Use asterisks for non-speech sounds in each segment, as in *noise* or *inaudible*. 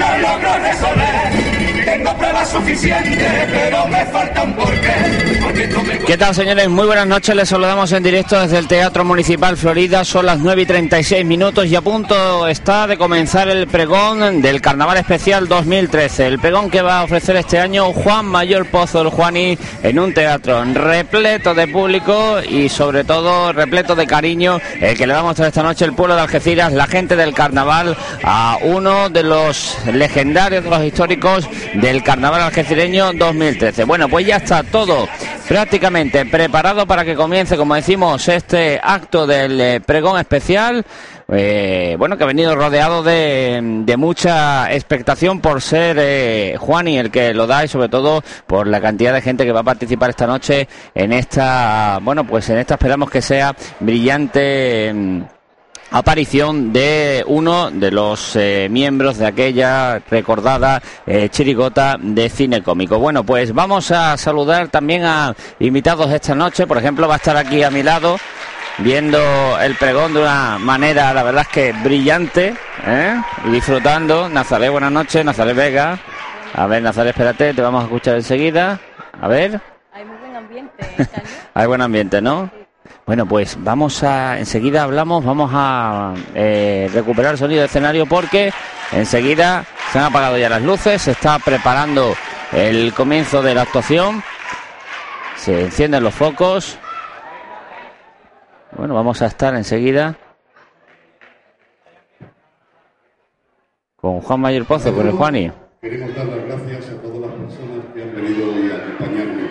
No logro resolver. Tengo pruebas suficientes, pero me falta un porqué. Porque tú me ¿Qué tal, señores? Muy buenas noches. Les saludamos en directo desde el Teatro Municipal Florida. Son las 9 y 36 minutos y a punto está de comenzar el pregón del Carnaval Especial 2013. El pregón que va a ofrecer este año Juan Mayor Pozo, el Juani, en un teatro repleto de público y sobre todo repleto de cariño, el que le va a mostrar esta noche el pueblo de Algeciras, la gente del Carnaval, a uno de los legendarios, de los históricos del Carnaval Algecireño 2013. Bueno, pues ya está todo prácticamente preparado para que comience, como decimos, este acto del eh, pregón especial. eh, bueno, que ha venido rodeado de, mucha expectación por ser eh, Juani el que lo da y sobre todo por la cantidad de gente que va a participar esta noche en esta, bueno, pues en esta esperamos que sea brillante. mm, aparición de uno de los eh, miembros de aquella recordada eh, chirigota de cine cómico. Bueno, pues vamos a saludar también a invitados esta noche. Por ejemplo, va a estar aquí a mi lado viendo el pregón de una manera, la verdad es que brillante, ¿eh? y disfrutando. Nazaret, buenas noches. Nazaret Vega. A ver, Nazaret, espérate, te vamos a escuchar enseguida. A ver. Hay muy buen ambiente. *laughs* Hay buen ambiente, ¿no? Bueno, pues vamos a, enseguida hablamos, vamos a eh, recuperar el sonido de escenario porque enseguida se han apagado ya las luces, se está preparando el comienzo de la actuación, se encienden los focos. Bueno, vamos a estar enseguida con Juan Mayor Pozo, con el Juani. Queremos dar las gracias a todas las personas que han venido hoy a acompañarnos.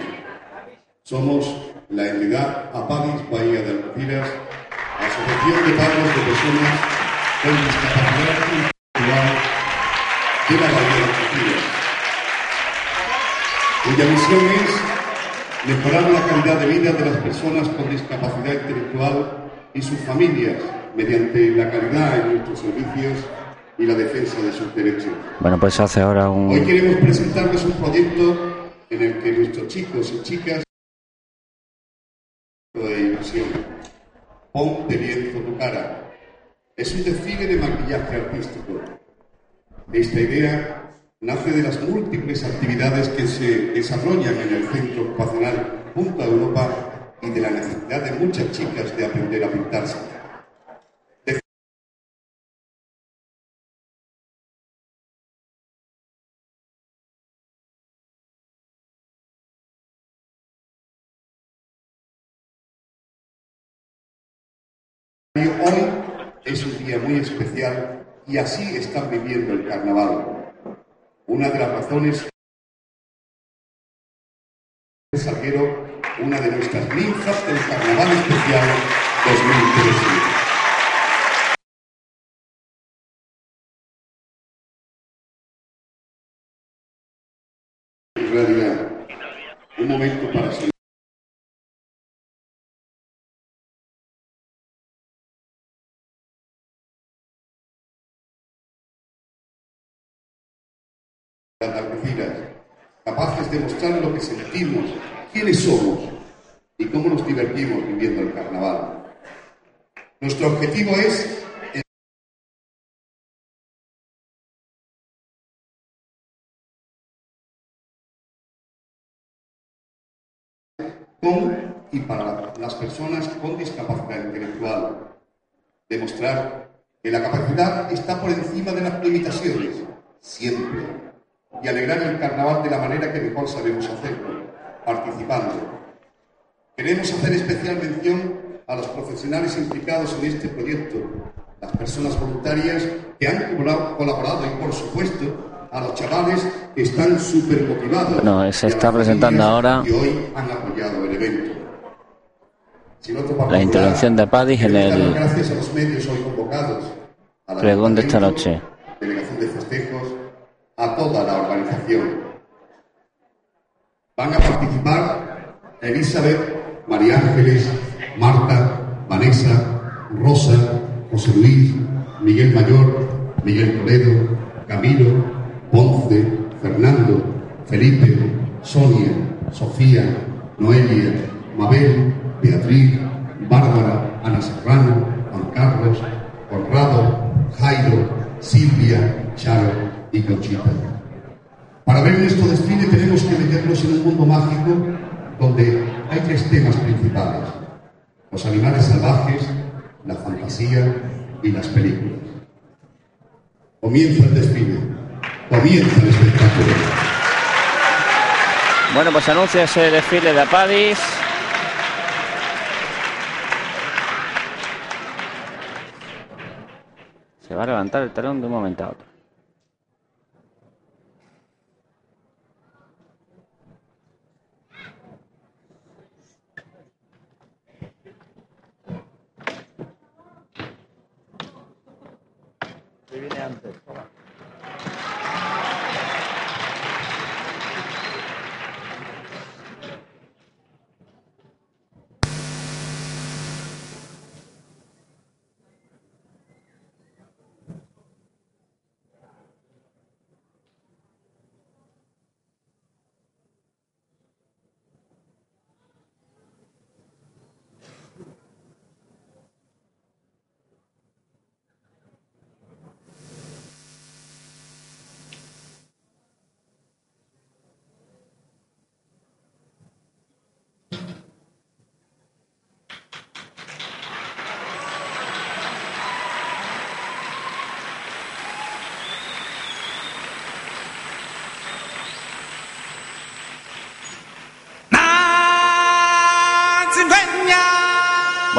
Somos la entidad Apadis Bahía de Algeciras, Asociación de Padres de Personas con Discapacidad Intelectual de la Bahía de Algeciras, cuya misión es mejorar la calidad de vida de las personas con discapacidad intelectual y sus familias mediante la calidad en nuestros servicios y la defensa de sus derechos. Bueno, pues hace ahora un... Hoy queremos presentarles un proyecto en el que nuestros chicos y chicas de ilusión. Ponte lienzo tu cara. Es un desfile de maquillaje artístico. Esta idea nace de las múltiples actividades que se desarrollan en el Centro Ocupacional Punta Europa y de la necesidad de muchas chicas de aprender a pintarse. Especial y así están viviendo el carnaval. Una de las razones es Salguero, una de nuestras ninfas del carnaval especial 2013. Capaces de mostrar lo que sentimos, quiénes somos y cómo nos divertimos viviendo el carnaval. Nuestro objetivo es con y para las personas con discapacidad intelectual. Demostrar que la capacidad está por encima de las limitaciones, siempre y alegrar el carnaval de la manera que mejor sabemos hacerlo, participando. Queremos hacer especial mención a los profesionales implicados en este proyecto, las personas voluntarias que han colaborado y, por supuesto, a los chavales que están súper motivados. Bueno, se a está presentando ahora Que hoy han apoyado el evento. Sin otro la intervención de Padis en el Gracias a los medios hoy convocados. al pregón de esta noche. Delegación de a toda la organización. Van a participar Elizabeth, María Ángeles, Marta, Vanessa, Rosa, José Luis, Miguel Mayor, Miguel Toledo, Camilo, Ponce, Fernando, Felipe, Sonia, Sofía, Noelia, Mabel, Beatriz, Bárbara, Ana Serrano, Juan Carlos, Conrado, Jairo, Silvia, Charo y Conchita. Para ver nuestro desfile tenemos que meternos en un mundo mágico donde hay tres temas principales. Los animales salvajes, la fantasía y las películas. Comienza el desfile. Comienza el espectáculo. Bueno, pues anuncia ese desfile de Apadis. Se va a levantar el telón de un momento a otro.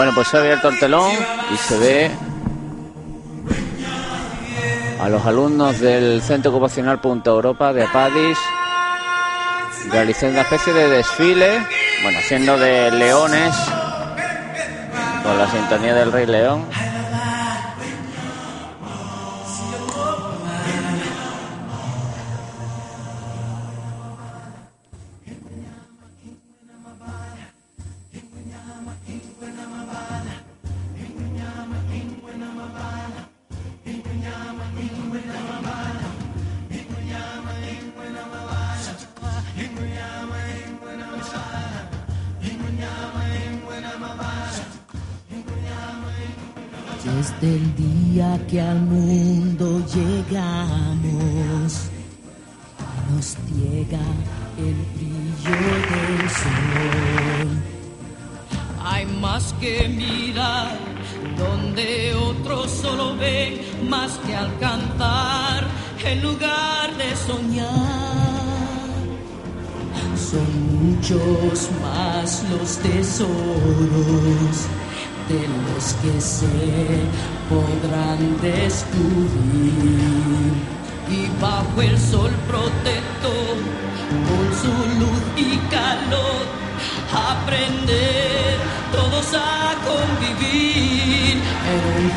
Bueno, pues se ha abierto el telón y se ve a los alumnos del Centro Ocupacional Punta Europa de Apadis realizando una especie de desfile, bueno, haciendo de leones con la sintonía del Rey León. Día que al mundo llegamos, nos ciega el brillo del sol. Hay más que mirar donde otros solo ven, más que alcanzar en lugar de soñar. Son muchos más los tesoros de que se podrán descubrir. Y bajo el sol protector, con su luz y calor, aprender todos a convivir en un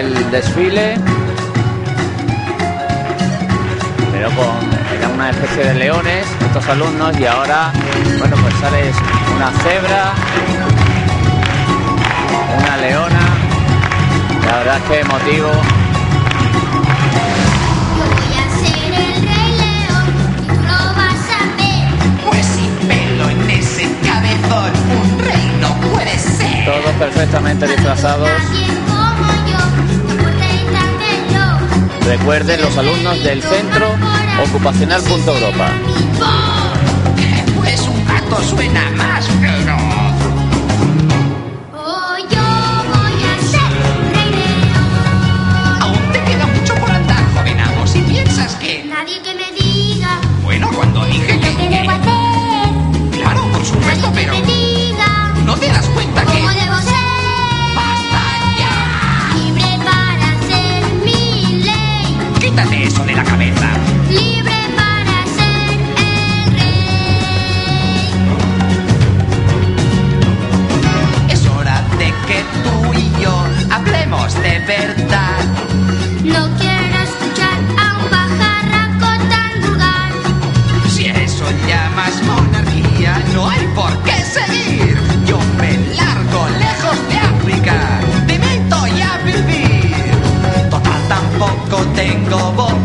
el desfile, pero con, era una especie de leones, estos alumnos, y ahora, bueno, pues sale una cebra, una leona, la verdad que emotivo. Todos perfectamente disfrazados. Recuerden los alumnos del Centro Ocupacional Europa. Quítate eso de la cabeza. Libre para ser el rey. Es hora de que tú y yo hablemos de verdad. No quiero escuchar a un pajarraco tan vulgar. Si eso llamas monarquía, no hay por qué ser. think of all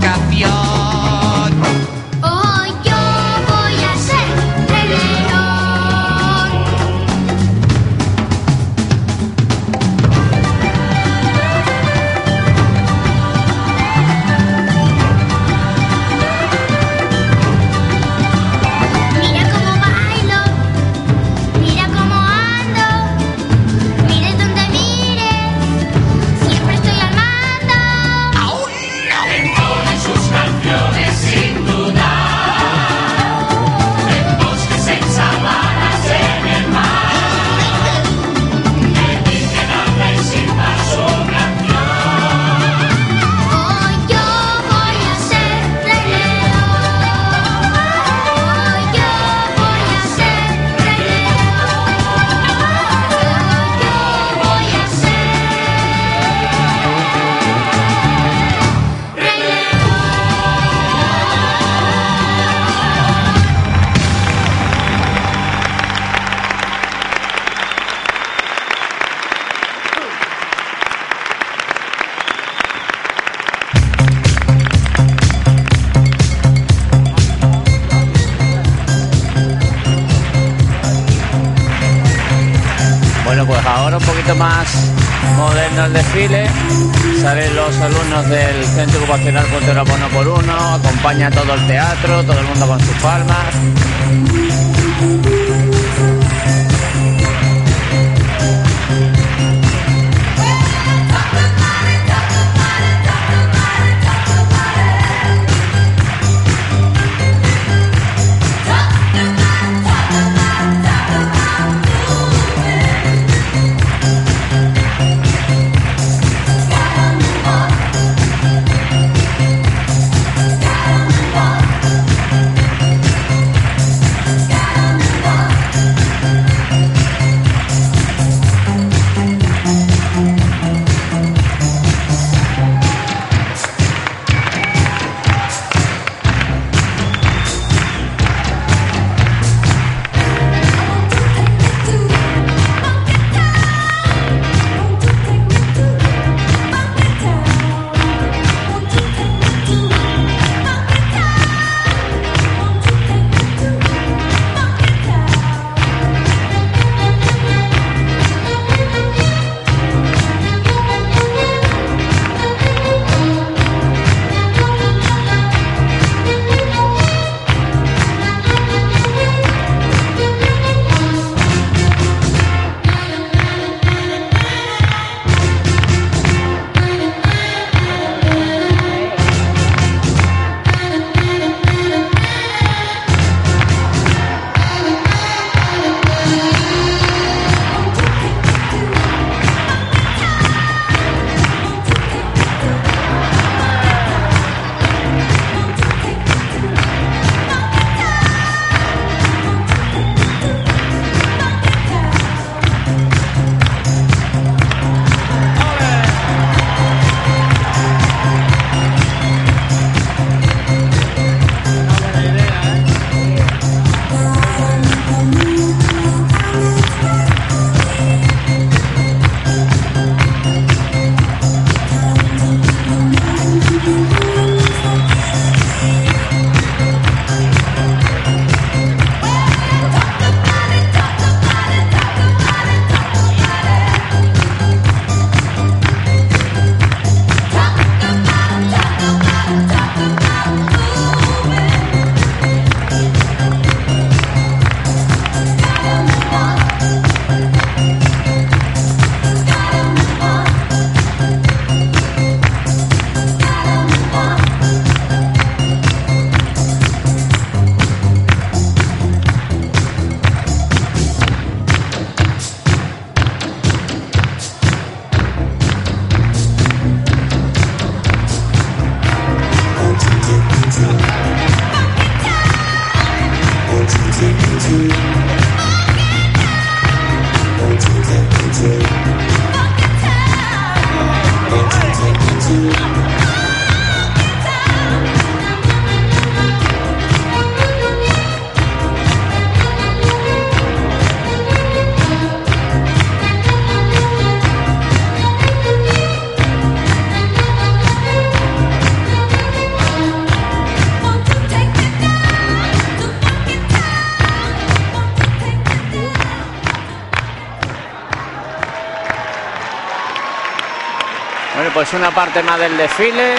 parte más del desfile.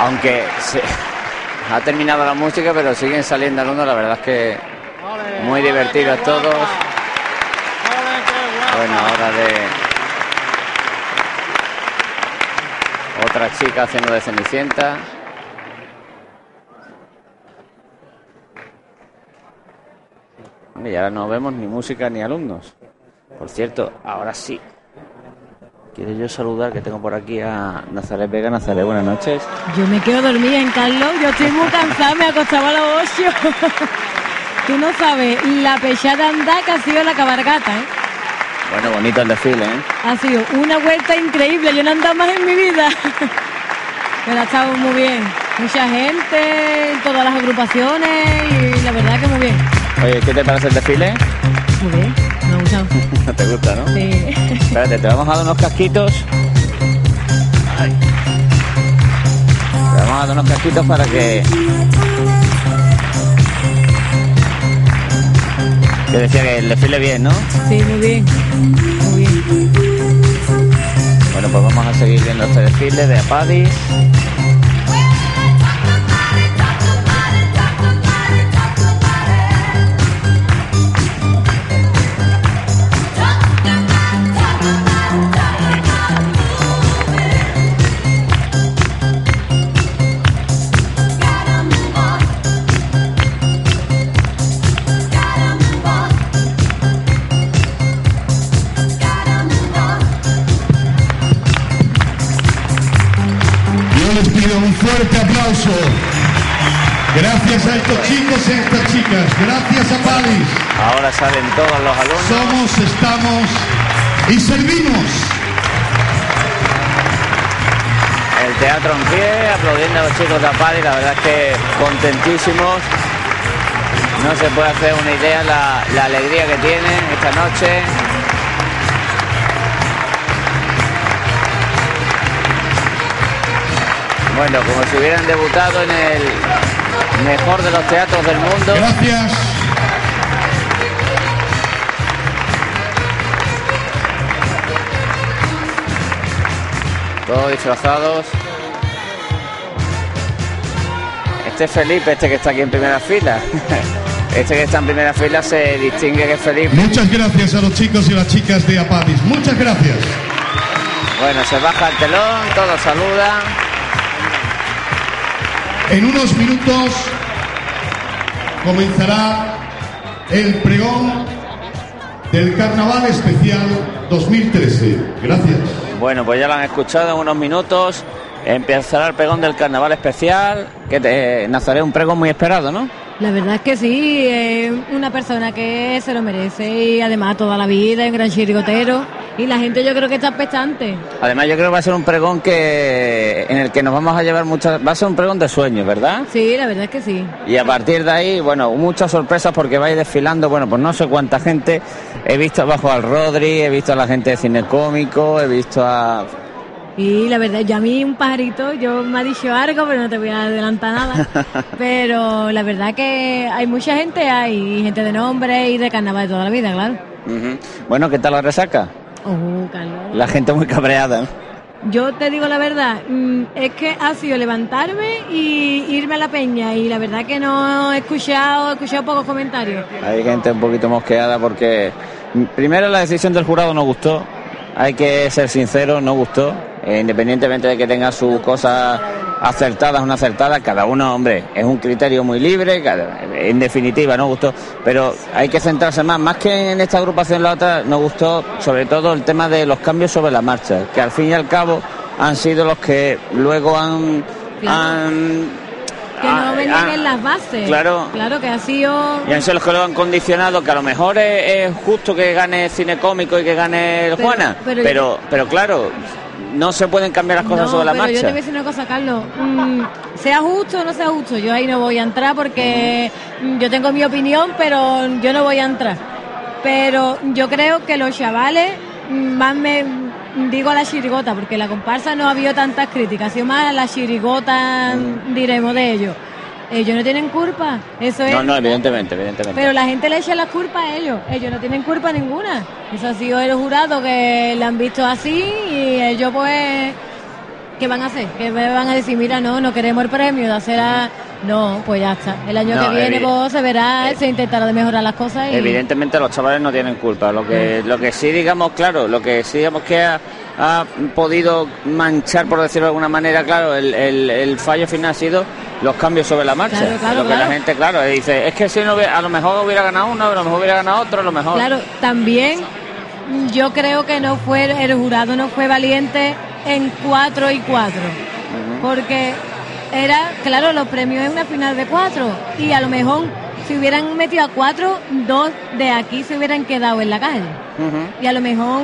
Aunque se- *laughs* ha terminado la música, pero siguen saliendo alumnos. La verdad es que muy divertidos todos. Bueno, ahora de otra chica haciendo de cenicienta. Y ahora no vemos ni música ni alumnos. Por cierto, ahora sí. Quiero yo saludar que tengo por aquí a Nazaret Vega. Nazaret, buenas noches. Yo me quedo dormida en Carlos, yo estoy muy cansada, me acostaba a las 8. *laughs* Tú no sabes la pechada andar que ha sido la cabargata, ¿eh? Bueno, bonito el desfile, ¿eh? Ha sido una vuelta increíble, yo no he andado más en mi vida. *laughs* Pero ha estado muy bien. Mucha gente, todas las agrupaciones y la verdad que muy bien. Oye, ¿qué te parece el desfile? Muy bien, me ha gustado. *laughs* No te gusta, ¿no? Sí. *laughs* Espérate, te vamos a dar unos casquitos. Ay. Te vamos a dar unos casquitos para que. Que decía que el desfile bien, ¿no? Sí, muy bien. Muy bien. Bueno, pues vamos a seguir viendo este desfile de Apadis. Gracias a estos chicos y a estas chicas. Gracias a Palis. Ahora salen todos los alumnos. Somos, estamos y servimos. El teatro en pie, aplaudiendo a los chicos de Apadi, la verdad es que contentísimos. No se puede hacer una idea la, la alegría que tienen esta noche. Bueno, como si hubieran debutado en el mejor de los teatros del mundo. Gracias. Todos disfrazados. Este es Felipe, este que está aquí en primera fila. *laughs* Este que está en primera fila se distingue que es Felipe. Muchas gracias a los chicos y las chicas de Apadis. Muchas gracias. Bueno, se baja el telón, todos saludan. En unos minutos comenzará el pregón del Carnaval Especial 2013. Gracias. Bueno, pues ya lo han escuchado en unos minutos. Empezará el pregón del carnaval especial. Que te, Nazaré, un pregón muy esperado, ¿no? La verdad es que sí, es una persona que se lo merece y además toda la vida en gran chirigotero y la gente yo creo que está expectante. Además, yo creo que va a ser un pregón que en el que nos vamos a llevar muchas. Va a ser un pregón de sueños, ¿verdad? Sí, la verdad es que sí. Y a partir de ahí, bueno, muchas sorpresas porque vais desfilando, bueno, pues no sé cuánta gente. He visto abajo al Rodri, he visto a la gente de cine cómico, he visto a. Y la verdad, yo a mí un pajarito, yo me ha dicho algo, pero no te voy a adelantar nada. *laughs* pero la verdad que hay mucha gente, hay gente de nombre y de carnaval de toda la vida, claro. Bueno, ¿qué tal la resaca? Oh. La gente muy cabreada. Yo te digo la verdad, mm, es que ha sido levantarme y irme a la peña y la verdad que no he escuchado, he escuchado pocos comentarios. Hay gente un poquito mosqueada porque mm, primero la decisión del jurado no gustó. Hay que ser sincero, no gustó. Eh, independientemente de que tenga sus cosas acertadas o no acertadas, cada uno, hombre, es un criterio muy libre, en definitiva no gustó, pero hay que centrarse más, más que en esta agrupación la otra, nos gustó sobre todo el tema de los cambios sobre la marcha, que al fin y al cabo han sido los que luego han, Que no ah, venían ah, en las bases. claro. Claro que ha sido... Y han sido los que lo han condicionado, que a lo mejor es, es justo que gane cine cómico y que gane el Pero- Juana. pero pero, claro, no se pueden cambiar las cosas No, sobre la pero yo te marcha. voy a decir una cosa, Carlos. Mm, sea justo o no sea justo, yo ahí no voy a entrar porque mm, yo tengo mi opinión, pero yo no voy a entrar. Pero yo creo que los chavales mm, más me digo a la chirigota, porque la comparsa no ha habido tantas críticas, ha sido más a la chirigota, diremos de ellos. Ellos no tienen culpa, eso es No, no, evidentemente, evidentemente. pero la gente le echa la culpa a ellos. Ellos no tienen culpa ninguna. Eso ha sido el jurado que la han visto así y ellos pues... ¿Qué van a hacer? ¿Qué me van a decir? Mira, no, no queremos el premio de hacer a... No, pues ya está. El año No, que viene evi- pues, se verá, se intentará de mejorar las cosas y... Evidentemente los chavales no tienen culpa. Lo que, lo que sí digamos, claro, lo que sí digamos que ha, ha podido manchar, por decirlo de alguna manera, claro, el, el- el fallo final ha sido los cambios sobre la marcha. Claro, claro, lo que claro. la gente, claro, dice, es que si no hubiera- a lo mejor hubiera ganado uno, a lo mejor hubiera ganado otro, a lo mejor. Claro, también yo creo que no fue el jurado no fue valiente en 4 y 4. Porque era, claro, los premios es una final de 4 y a lo mejor si hubieran metido a 4, dos de aquí se hubieran quedado en la calle. Y a lo mejor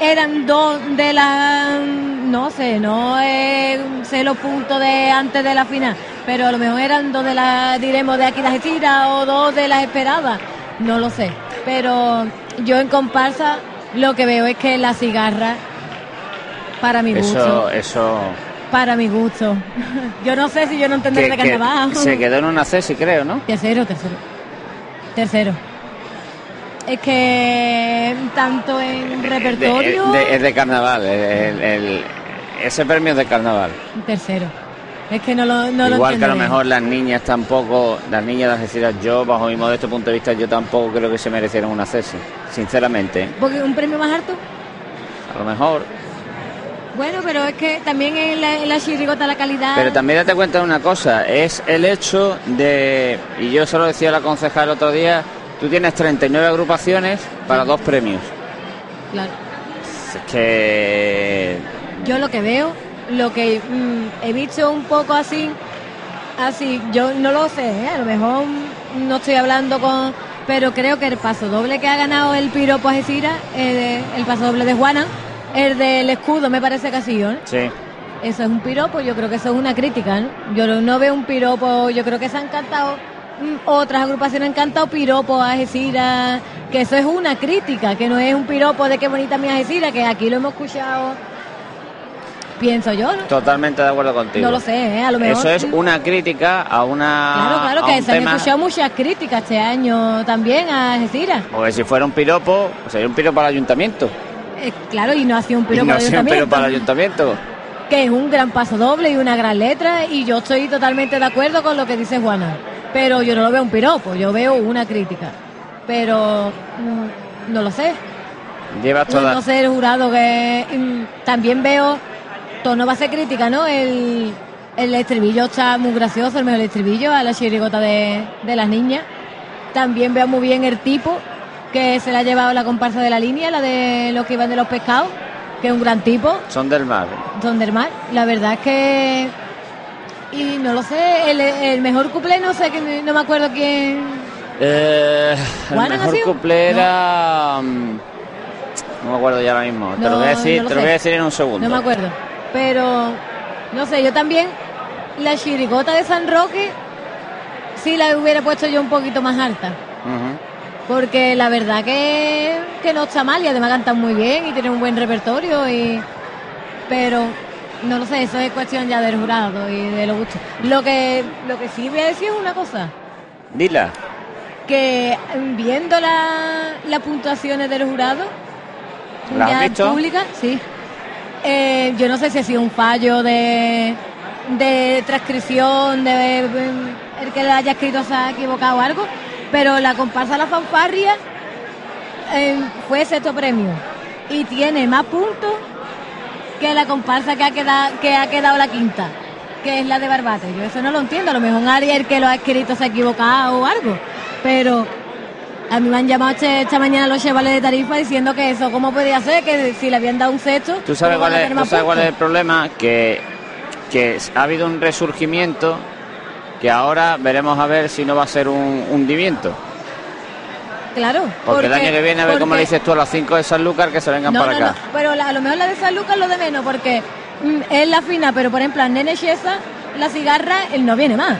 eran dos de la no sé, no eh, sé los puntos de antes de la final, pero a lo mejor eran dos de las, diremos, de aquí las estiras o dos de las esperadas, no lo sé. Pero yo en comparsa lo que veo es que la cigarra, para mi gusto, Eso, eso. para mi gusto. *laughs* yo no sé si yo no entenderé de carnaval. se quedó en una cesi, creo, ¿no? Tercero, tercero. Tercero. Es que tanto en repertorio. De- de- es de carnaval. el- el- el- ese premio es de carnaval. Tercero. Es que no lo, no lo Igual que a lo mejor las niñas tampoco, las niñas de Algeciras, yo bajo mi modesto punto de vista, yo tampoco creo que se merecieran una cesi, sinceramente. Porque un premio más alto. A lo mejor. Bueno, pero es que también en la, en la chirigota la calidad. Pero también date cuenta de una cosa, es el hecho de, y yo se lo decía a la concejal el otro día, tú tienes 39 agrupaciones para dos premios. Claro. Es que Yo lo que veo, lo que mm, he visto un poco así, así, yo no lo sé, ¿eh? a lo mejor no estoy hablando con, pero creo que el paso doble que ha ganado el piropo Algeciras, eh, el paso doble de Juana, el del escudo me parece que ha sido, ¿no? sí. Eso es un piropo, yo creo que eso es una crítica, ¿no? Yo no- veo un piropo, yo creo que se han cantado, otras agrupaciones han cantado piropo a Algeciras, que eso es una crítica, que no es un piropo de qué bonita mi Algeciras, que aquí lo hemos escuchado, pienso yo, ¿no? Totalmente de acuerdo contigo. No lo sé, ¿eh? A lo mejor... Eso es una crítica a una. Claro, claro, que se han tema- escuchado muchas críticas este año también a Algeciras. Porque si fuera un piropo, sería un piropo para el ayuntamiento. Eh, claro, y no ha sido un Y piropo no al sea un piropo para el ayuntamiento. ayuntamiento. que es un gran paso doble y una gran letra y yo estoy totalmente de acuerdo con lo que dice Juana. Pero yo no lo veo un piropo, yo veo una crítica. Pero mm, no lo sé. Llevas toda. no sé el jurado que mm, también veo, todo no va a ser crítica, ¿no? El, el estribillo está muy gracioso, el mejor estribillo a la chirigota de, de las niñas. También veo muy bien el tipo que se le ha llevado la comparsa de la línea, la de los que iban de los pescados, que es un gran tipo. Son del mar. Sondermar. La verdad es que. Y no lo sé, el, el mejor cuplé, no sé, que no me acuerdo quién. Eh, el ¿Juana mejor cuplé era. mm, No me acuerdo ya ahora mismo. te lo voy a decir, no lo te lo voy a decir en un segundo. No me acuerdo. Pero, no sé, yo también. La chirigota de San Roque, sí la hubiera puesto yo un poquito más alta. Porque la verdad que, que no está mal y además cantan muy bien y tienen un buen repertorio. y Pero no lo sé, eso es cuestión ya del jurado y de los gustos. Lo que, lo que sí voy a decir es una cosa. Dila. que mm, viendo la- las puntuaciones del jurado, ¿Las has ya visto? públicas, sí. Eh, yo no sé si ha sido un fallo de, de transcripción, de, mm, el que le haya escrito se ha equivocado o algo, pero la comparsa La Fanfarria eh, fue sexto premio y tiene más puntos que la comparsa que ha quedado, que ha quedado la quinta, que es la de Barbate. Yo eso no lo entiendo, a lo mejor Ariel que lo ha escrito se ha equivocado o algo, pero a mí me han llamado este- esta mañana los chavales de Tarifa diciendo que eso, ¿cómo podía ser? Que si le habían dado un sexto, ¿Tú sabes, ¿cómo cuál es, tú sabes cuál es el problema? Que, que ha habido un resurgimiento que ahora veremos a ver si no va a ser un hundimiento. Claro. Porque, el año que viene, a ver cómo le dices tú a las 5 de San Lucas que se vengan No, para no, acá. no, pero la- a lo mejor la de San Lucas es lo de menos, porque mm, es la fina, pero por ejemplo, a Nene Chiesa, la cigarra, él no viene más.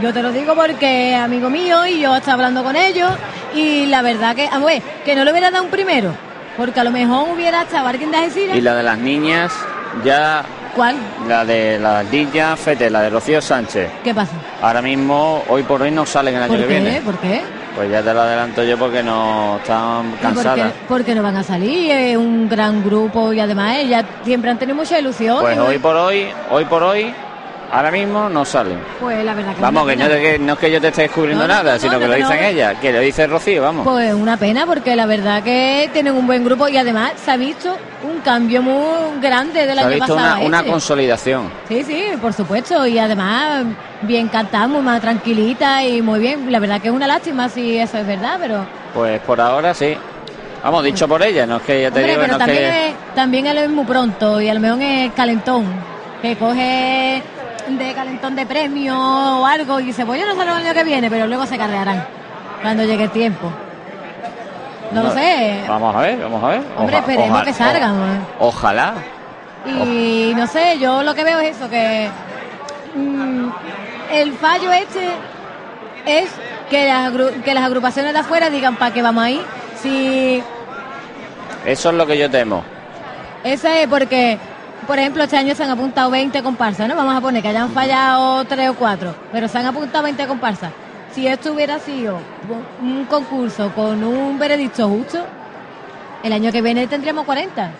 Yo te lo digo porque amigo mío y yo estaba hablando con ellos y la verdad que, a ver, que no le hubiera dado un primero, porque a lo mejor hubiera estado alguien de Algeciras. Y la de las niñas, ya ¿Cuál? la de las niñas, Fete, la de Rocío Sánchez. ¿Qué pasa? Ahora mismo, hoy por hoy, no salen el año ¿Por que qué? viene. ¿Por qué? Pues ya te lo adelanto yo porque no están ¿Y por qué- cansadas. Porque no van a salir, es un gran grupo y además ellas siempre han tenido mucha ilusión. Pues y- hoy por hoy, hoy por hoy, ahora mismo no salen. Pues la verdad que Vamos, que no, que no es que yo te esté descubriendo No, nada, no, sino no, que lo dicen ellas, que lo dice Rocío, vamos. Pues una pena porque la verdad que tienen un buen grupo y además se ha visto un cambio muy grande ha año visto pasado. una, una este. consolidación. Sí, sí, por supuesto. Y además bien cantada, muy más tranquilita y muy bien. La verdad que es una lástima si eso es verdad, pero... Pues por ahora sí. Vamos, dicho por ella, no es que ya te Hombre, digo, pero también, que... es, también él es muy pronto y a lo mejor es calentón. Que coge de calentón de premio o algo y dice, pues yo no salgo el año que viene, pero luego se carrearán cuando llegue el tiempo. No, lo sé. Vamos a ver, vamos a ver. Hombre, Oja- esperemos oja- que salgan. ¿eh? o- ojalá. Y no sé, yo lo que veo es eso, que mm, el fallo este es que las, que las agrupaciones de afuera digan para qué vamos ahí. Si Eso es lo que yo temo. ese es porque, por ejemplo, este año se han apuntado 20 comparsas, ¿no? Vamos a poner que hayan fallado 3 o 4, pero se han apuntado 20 comparsas. Si esto hubiera sido un concurso con un veredicto justo, el año que viene tendríamos 40.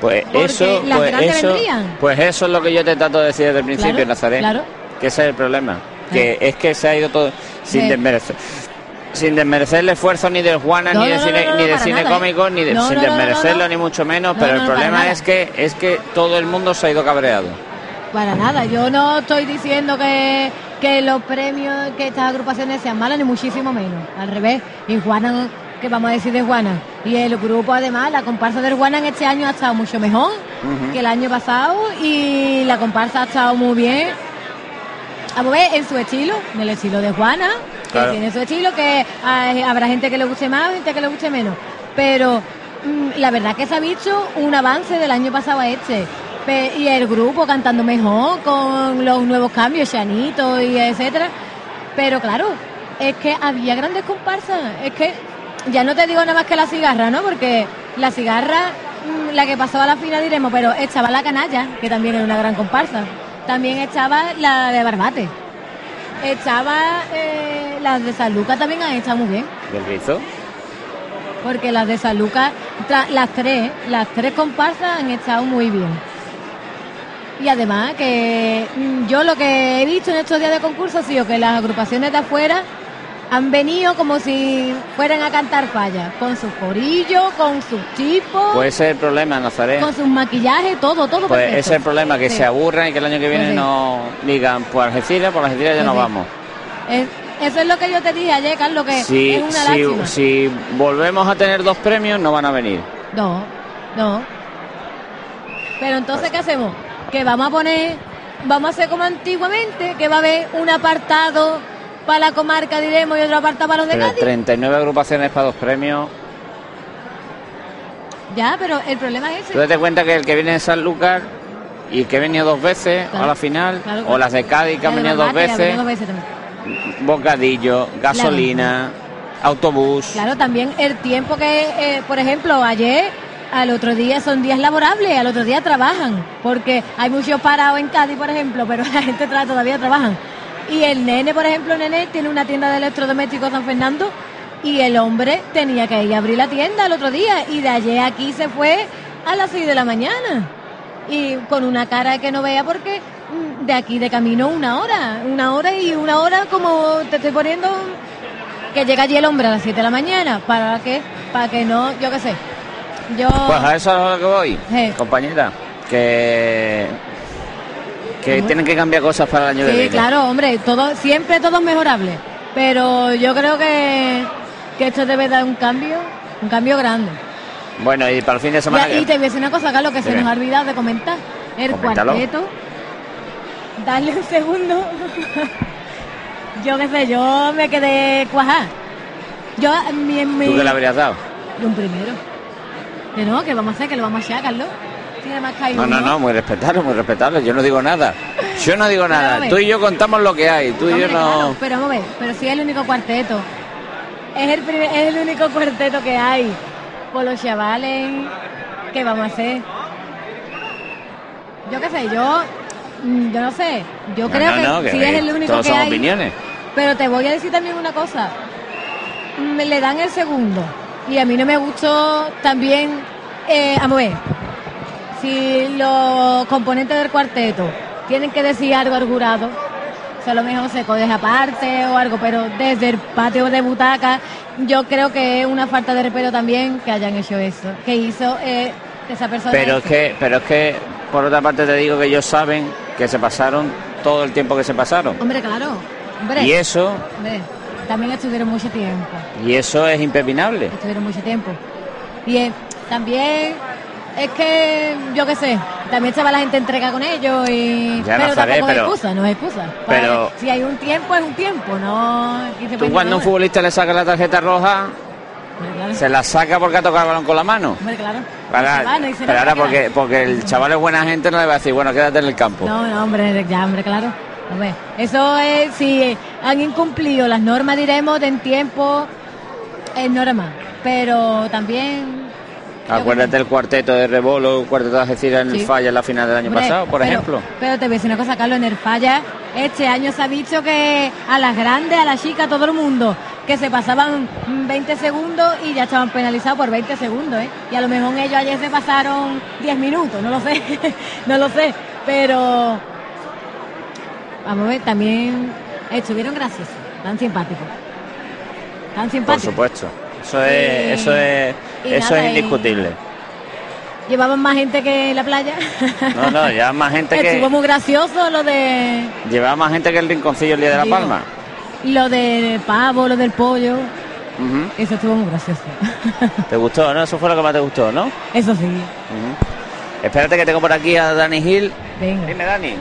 Pues Porque eso, las pues grandes eso, vendrían. pues eso es lo que yo te trato de decir desde el principio, Claro, Nazaret. claro. Que ese es el problema. Que es que se ha ido todo sin Sí. desmerecer. Sin desmerecer el esfuerzo ni del Juana, No, ni de no, cine, no, ni de cine nada, ¿eh? cómico, ni de, sin desmerecerlo ni mucho menos, No, pero el problema es que es que todo el mundo se ha ido cabreado. Para nada, yo no estoy diciendo que, que los premios, que estas agrupaciones sean malas, ni muchísimo menos. Al revés, y Juana, ¿qué vamos a decir de Juana? Y el grupo además, la comparsa del Juana en este año ha estado mucho mejor que el año pasado y la comparsa ha estado muy bien. A ver, en su estilo, en el estilo de Juana, que tiene su estilo, que habrá gente que le guste más, gente que le guste menos. Pero mm, la verdad que se ha visto un avance del año pasado a este. Y el grupo cantando mejor, con los nuevos cambios, Chanito y etcétera. Pero claro, es que había grandes comparsas. Es que ya no te digo nada más que la cigarra, ¿no? Porque la cigarra, mm, la que pasó a la final diremos, pero estaba la canalla, que también era una gran comparsa. También estaba la de Barbate. Estaba eh, las de San Lucas también han estado muy bien. ¿Del rizo? Porque las de San Lucas, las tres, las tres comparsas han estado muy bien. Y además que mm, yo lo que he visto en estos días de concurso ha sido que las agrupaciones de afuera han venido como si fueran a cantar fallas, con sus corillos, con sus tipos, Pues ese es el problema, con sus maquillajes, todo, todo Pues perfecto. ese es el problema, que Sí. se aburran y que el año que viene Pues sí. no digan, pues Algeciras, por Algeciras ya Pues no sí. vamos. Es- eso es lo que yo te dije ayer, Carlos, que Si, es una si, lástima. si volvemos a tener dos premios, no van a venir. No, no. Pero entonces, ¿qué hacemos? Que vamos a poner, vamos a hacer como antiguamente, que va a haber un apartado para la comarca, diremos, y otro apartado para los de Pero Cádiz. 39 agrupaciones para dos premios. Ya, pero el problema es Tú ese. date cuenta que el que viene de San Lucas y el que ha venido dos veces Claro, a la final, claro, o claro. las de Cádiz que han venido dos veces, bocadillo, gasolina, autobús. Claro, también el tiempo que, eh, por ejemplo, ayer, al otro día son días laborables, al otro día trabajan, porque hay muchos parados en Cádiz, por ejemplo, pero *laughs* la gente tra- todavía trabajan. Y el nene, por ejemplo, el nene tiene una tienda de electrodomésticos San Fernando y el hombre tenía que ir a abrir la tienda el otro día y de ayer aquí se fue a las 6 de la mañana. Y con una cara que no vea porque de aquí de camino una hora, una hora y una hora como te estoy poniendo que llega allí el hombre a las 7 de la mañana, ¿para qué? Para que no, yo qué sé. Yo Pues a eso es a lo que voy, Sí. compañera. Que, que ¿Cómo? tienen que cambiar cosas para el año que Sí, viene. claro, hombre, todo siempre todo es mejorable, pero yo creo que que esto debe dar un cambio, un cambio grande. Bueno, y para el fin de semana. Y te voy a decir una cosa, Carlos, que se nos ha olvidado de comentar. El Coméntalo. cuarteto darle un segundo. yo qué sé, yo me quedé cuajada. Yo, mi, mi- ¿Tú qué le habrías dado? Un primero. Que no, que vamos a hacer, que lo vamos a echar, Carlos. Tiene más No, no, no, muy respetable, muy respetable. Yo no digo nada. Yo no digo nada. Tú y yo contamos lo que hay. Tú y yo no. claro, pero vamos a ver, pero si es el único cuarteto. Es el, primer- es el único cuarteto que hay. Por los chavales, ¿qué vamos a hacer? Yo qué sé, yo. Mm, Yo no sé. Yo No, creo no, que, no, que si es el único todos que son hay. opiniones. Pero te voy a decir también una cosa. Me le dan el segundo. Y a mí no me gustó también. Eh, a ver. Si los componentes del cuarteto tienen que decir algo al jurado, o sea, a lo mejor se coge aparte o algo, pero desde el patio de butaca, yo creo que es una falta de respeto también que hayan hecho eso. Que hizo eh, esa persona. Pero es que, pero es que, por otra parte te digo que ellos saben que se pasaron todo el tiempo que se pasaron. Hombre, claro. Hombre, Y eso, hombre, también estuvieron mucho tiempo. y eso es impepinable. estuvieron mucho tiempo. Y eh, también es que, yo qué sé, también estaba la gente entrega con ellos y... Ya, pero Nazaret, tampoco pero- es excusa, no es excusa. pero- si hay un tiempo, es un tiempo, no... Tú cuando un no, futbolista le saca la tarjeta roja, Hombre, claro. se la saca porque ha tocado el balón con la mano. Hombre, claro. Para- pero ahora porque, porque el chaval es buena gente, no le va a decir, bueno, quédate en el campo. No, no, hombre, ya, hombre, claro. Hombre, eso es, si han incumplido las normas, diremos, en tiempo, es normal. Pero también... Acuérdate el cuarteto de Rebolo, el cuarteto de Algeciras en el. Falla en la final del año Hombre, pasado, por pero- ejemplo. Pero te voy a decir una cosa, Carlos, en el falla, este año se ha dicho que a las grandes, a las chicas, a todo el mundo, que se pasaban mm, 20 segundos y ya estaban penalizados por 20 segundos, ¿eh? Y a lo mejor ellos ayer se pasaron 10 minutos, no lo sé, *laughs* no lo sé, pero vamos a ver, también estuvieron graciosos, tan simpáticos, tan Por simpáticos. supuesto. Eso es, Y- eso es, eso nada, es y- indiscutible. Llevaban más gente que la playa. *laughs* No, no, ya más gente Estuvo que muy gracioso lo de llevaba más gente que el rinconcillo el día de la. Palma. Lo del pavo, lo del pollo, eso estuvo muy gracioso. *laughs* ¿Te gustó, no? Eso fue lo que más te gustó, ¿no? Eso sí. Ujú. Espérate que tengo por aquí a Dani Gil. Venga. Dime, Dani.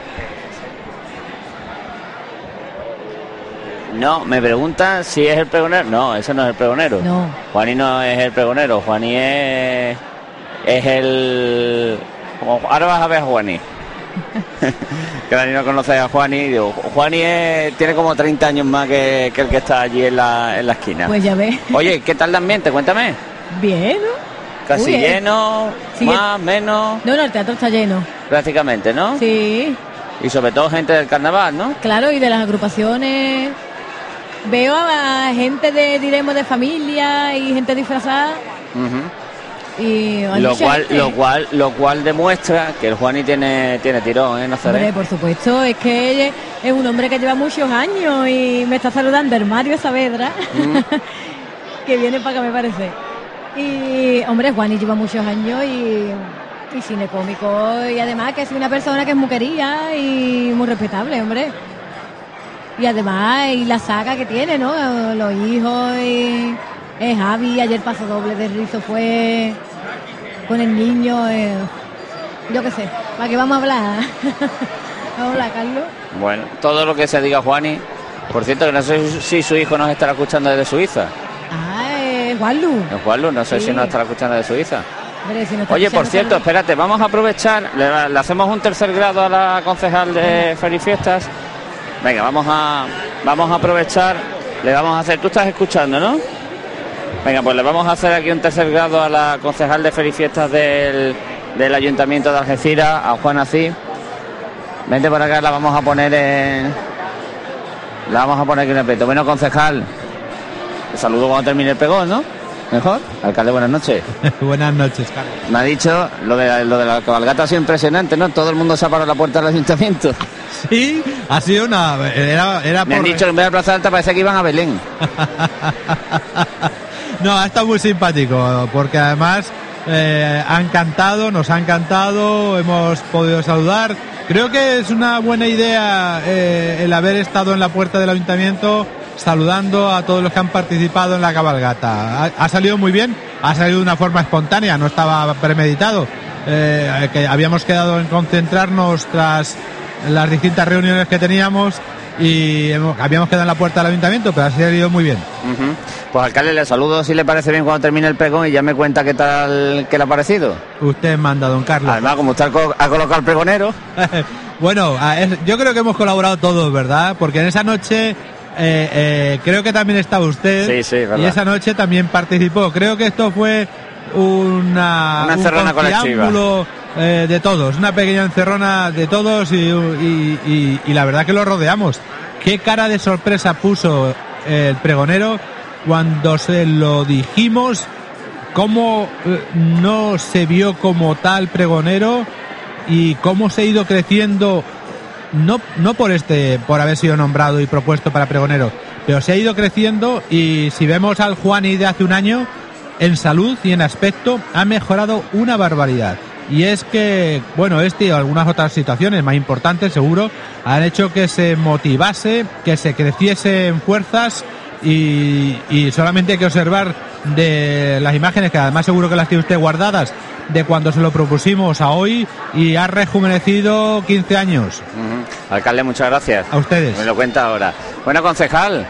No, me preguntan si es el pregonero. No, ese no es el pregonero. No. Juaní no es el pregonero. Juaní es, es el... como- Ahora vas a ver a Juaní. *laughs* que Dani no conoce a Juaní. Digo, Juaní es- tiene como 30 años más que, que el que está allí en la, en la esquina. Pues ya ves. Oye, ¿qué tal el ambiente? Cuéntame. Bien, ¿no? Casi Uy, lleno, más, menos, No, no, el teatro está lleno. prácticamente, ¿no? Sí, Y sobre todo gente del carnaval, ¿no? claro, y de las agrupaciones. Veo a gente de, diremos, de familia y gente disfrazada. Y Lo cual, gente. lo cual, lo cual demuestra que el Juani tiene, tiene tirón, ¿eh? Hombre, por supuesto, es que es un hombre que lleva muchos años y me está saludando el Mario Saavedra, *laughs* que viene para acá, me parece. Y, hombre, Juani lleva muchos años y, y cine cómico, y además que es una persona que es muy querida y muy respetable, hombre. Y además, y la saga que tiene, ¿no? Los hijos y es Javi, ayer pasó doble de rizo, fue con el niño, eh, yo qué sé, ¿para qué vamos a hablar? *laughs* vamos a hablar, Carlos. Bueno, todo lo que se diga Juani. Por cierto, que no sé si su hijo nos estará escuchando desde Suiza. Ah, eh, Juanlu. El Juanlu, no sé Sí. si nos estará escuchando desde Suiza. Si no Oye, por cierto, espérate, vamos a aprovechar, le, le hacemos un tercer grado a la concejal de Ferifiestas. Venga, vamos a, vamos a aprovechar, le vamos a hacer, tú estás escuchando, ¿no? Venga, pues le vamos a hacer aquí un tercer grado a la concejal de Ferifiestas del, del Ayuntamiento de Algeciras, a Juana Cid. Vente por acá, la vamos a poner en... La vamos a poner aquí en el peto. Bueno, concejal, te saludo cuando termine el pegón, ¿no? Mejor. Alcalde, buenas noches. *laughs* Buenas noches, Carlos. Me ha dicho lo de, lo de la cabalgata ha sido impresionante, ¿no? Todo el mundo se ha parado a la puerta del ayuntamiento. *laughs* Sí, ha sido una. Era, era Me han dicho que en vez de Plaza Alta parece que iban a Belén. *laughs* No, ha estado muy simpático, porque además eh, han cantado, nos han cantado, hemos podido saludar. Creo que es una buena idea eh, el haber estado en la puerta del ayuntamiento saludando a todos los que han participado en la cabalgata. Ha, salido muy bien, ha salido de una forma espontánea, no estaba premeditado. Eh, que habíamos quedado en concentrarnos tras las distintas reuniones que teníamos y hemos- habíamos quedado en la puerta del ayuntamiento, pero ha salido muy bien. Pues alcalde, le saludo si le parece bien cuando termine el pregón y ya me cuenta qué tal, qué le ha parecido. Usted manda, don Carlos. Además, como usted ha co- ha colocado el pregonero, *laughs* Bueno, yo creo que hemos colaborado todos, ¿verdad? Porque en esa noche eh, eh, creo que también estaba usted. Sí, sí, verdad. Y esa noche también participó. Creo que esto fue una, Una un colectiva. Eh, de todos, una pequeña encerrona de todos y, y- y- y la verdad que lo rodeamos. Qué cara de sorpresa puso el pregonero cuando se lo dijimos, cómo eh, no se vio como tal pregonero y cómo se ha ido creciendo no, no por este por haber sido nombrado y propuesto para pregonero pero se ha ido creciendo y si vemos al Juani de hace un año en salud y en aspecto ha mejorado una barbaridad y es que bueno este y algunas otras situaciones más importantes seguro han hecho que se motivase que se creciese en fuerzas y, y solamente hay que observar de las imágenes que además seguro que las tiene usted guardadas de cuando se lo propusimos a hoy y ha rejuvenecido 15 años. Alcalde, muchas gracias. A ustedes. Me lo cuenta ahora. Bueno, concejal,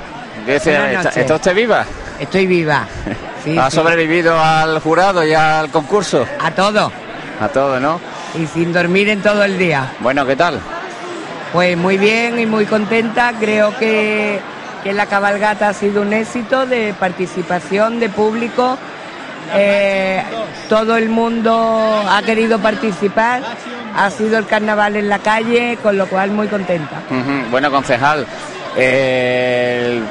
¿Está, está usted viva? Estoy viva. *laughs* Sí, ¿Ha sí. sobrevivido al jurado y al concurso? A todo. A todo, ¿no? Y sin dormir en todo el día. Bueno, ¿qué tal? Pues muy bien y muy contenta. Creo que, que la cabalgata ha sido un éxito de participación, de público. Eh, todo el mundo ha querido participar. Ha sido el carnaval en la calle, con lo cual muy contenta. Bueno, concejal, eh, el-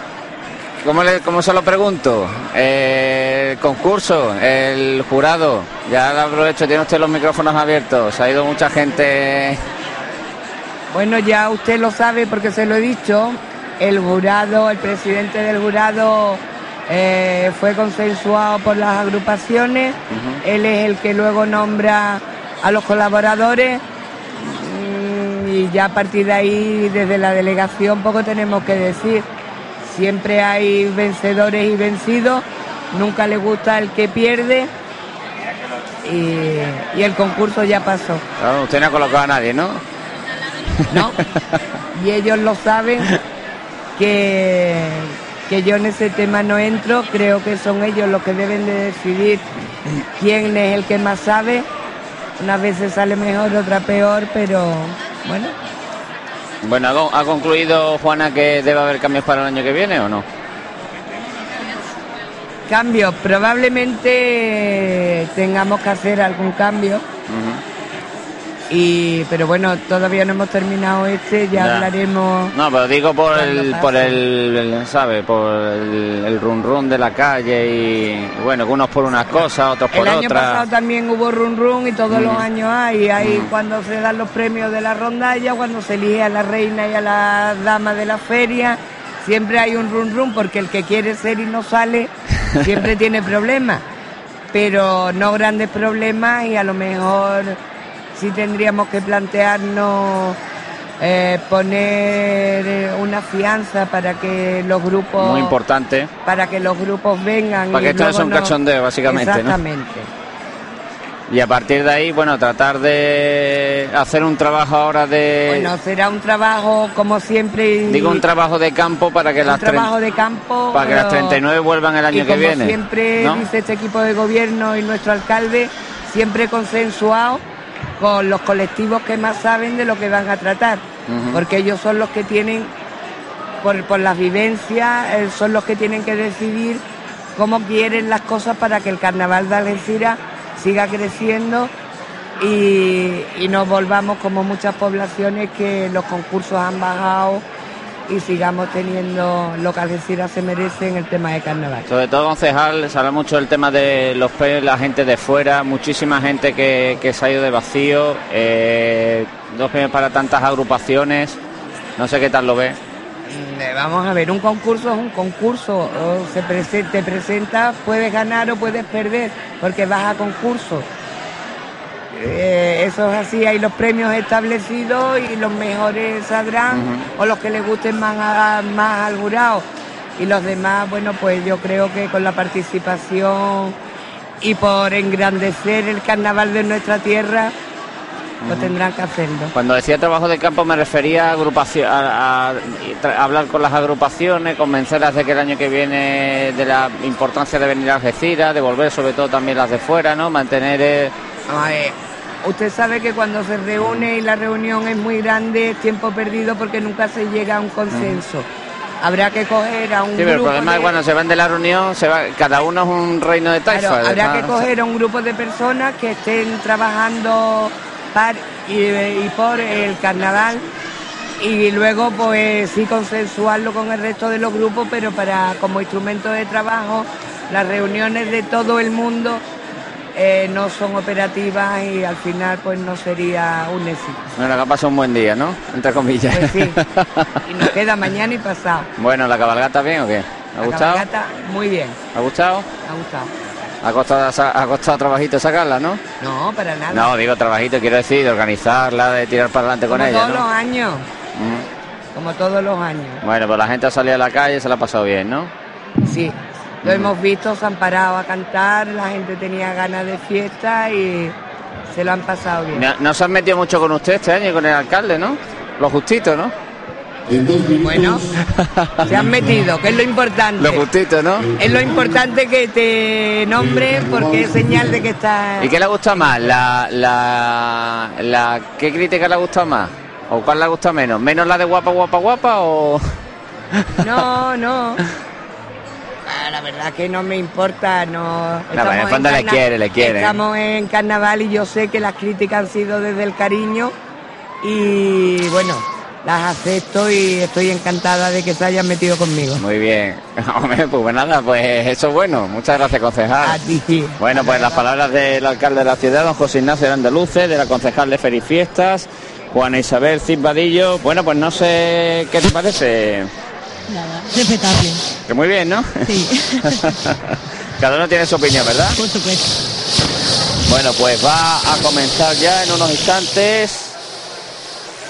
¿cómo, le- cómo se lo pregunto? El concurso, el jurado, ya lo aprovecho, tiene usted los micrófonos abiertos, ha ido mucha gente. Bueno, ya usted lo sabe porque se lo he dicho. El jurado, el presidente del jurado eh, fue consensuado por las agrupaciones. Él es el que luego nombra a los colaboradores. Mm, Y ya a partir de ahí, desde la delegación, poco tenemos que decir. Siempre hay vencedores y vencidos. Nunca le gusta el que pierde. Y, y el concurso ya pasó. Claro, usted no ha colocado a nadie, ¿no? No. *laughs* y ellos lo saben que, que yo en ese tema no entro. Creo que son ellos los que deben de decidir quién es el que más sabe. Unas veces sale mejor, otra peor, pero bueno, Bueno, ¿ha, con- ha concluido Juana que debe haber cambios para el año que viene o no? cambio. Probablemente tengamos que hacer algún cambio. Y, pero bueno, todavía no hemos terminado este, ya, Ya. hablaremos. No, pero digo por el, pase. por el, el- ¿sabe? Por el, el run run de la calle y bueno, unos por unas cosas, otros por El año otras. pasado también hubo run run y todos Mm. los años hay. Hay cuando se dan los premios de la rondalla, cuando se elige a la reina y a la dama de la feria. Siempre hay un run run porque el que quiere ser y no sale siempre *laughs* tiene problemas. Pero no grandes problemas y a lo mejor sí tendríamos que plantearnos eh, poner una fianza para que los grupos Muy importante. para que los grupos vengan Para y que esto no sea un cachondeo, básicamente, ¿no? exactamente Y a partir de ahí, bueno, tratar de hacer un trabajo ahora de... bueno será un trabajo como siempre digo un trabajo de campo para que un las... tre- trabajo de campo para que las pero- 39 vuelvan el año y que como viene. siempre ¿no? dice este equipo de gobierno y nuestro alcalde siempre consensuado con los colectivos que más saben de lo que van a tratar porque ellos son los que tienen por, por las vivencias eh, son los que tienen que decidir cómo quieren las cosas para que el carnaval de Algeciras siga creciendo y, y nos volvamos como muchas poblaciones que los concursos han bajado y sigamos teniendo lo que Algeciras se merece en el tema de carnaval. Sobre todo, concejal, se habla mucho del tema de los premios, la gente de fuera, muchísima gente que, que se ha ido de vacío, eh, dos premios para tantas agrupaciones, no sé qué tal lo ve. Eh, Vamos a ver, un concurso es un concurso, se te presentas, puedes ganar o puedes perder, porque vas a concurso. Eh, eso es así, hay los premios establecidos y los mejores saldrán, o los que les gusten más, a- más al jurado. Y los demás, bueno, pues yo creo que con la participación y por engrandecer el carnaval de nuestra tierra, pues tendrán que hacerlo. Cuando decía trabajo de campo me refería a, agrupación, a, hablar con las agrupaciones, convencerlas de que el año que viene de la importancia de venir a Algeciras, de volver sobre todo también las de fuera, ¿no? Mantener... eh, usted sabe que cuando se reúne y la reunión es muy grande, es tiempo perdido porque nunca se llega a un consenso. Habrá que coger a un Sí, pero el grupo problema de- es cuando se van de la reunión, se va, cada uno es un reino de taifa. Claro, habrá que coger a un grupo de personas que estén trabajando par y, y por el carnaval y luego pues sí consensuarlo con el resto de los grupos, pero para como instrumento de trabajo las reuniones de todo el mundo eh, no son operativas y al final pues no sería un éxito. Bueno, que ha pasado un buen día, ¿no? Entre comillas. Pues sí. Y nos queda *laughs* mañana y pasado. bueno, ¿la cabalgata bien o qué? ¿Ha La gustado? cabalgata, muy bien, ¿Ha gustado? ha gustado. ¿Ha costado, ha costado trabajito sacarla, no? No, para nada. No, digo trabajito, quiero decir, de organizarla, de tirar para adelante con ella, todos ¿no? los años, Mm. como todos los años. Bueno, pues la gente ha salido a la calle se la ha pasado bien, ¿no? Sí, lo hemos visto, se han parado a cantar, la gente tenía ganas de fiesta y se lo han pasado bien. No, no se han metido mucho con usted este año y con el alcalde, ¿no? Lo justito, ¿no? Bueno, se han metido, que es lo importante. Lo justito, ¿no? Es lo importante que te nombre porque es señal de que está... ¿Y qué le gusta más? ¿La, la, la, ¿Qué crítica le gusta más? ¿O cuál le gusta menos? ¿Menos la de guapa, guapa, guapa o...? No, no. La verdad que no me importa, no. en el le quiere, le quiere. Estamos en carnaval y yo sé que las críticas han sido desde el cariño y bueno, las acepto y estoy encantada de que se hayan metido conmigo. Muy bien. *laughs* Hombre, pues nada, pues eso es bueno. Muchas gracias, concejal. A ti. Bueno, pues las palabras del alcalde de la ciudad, don José Ignacio de Andaluces, de la concejal de Ferifiestas, Juana Isabel Cimbadillo. Bueno, pues no sé qué te parece. Nada, respetable. Que muy bien, ¿no? Sí. *laughs* Cada uno tiene su opinión, ¿verdad? Por supuesto. Bueno, pues va a comenzar ya en unos instantes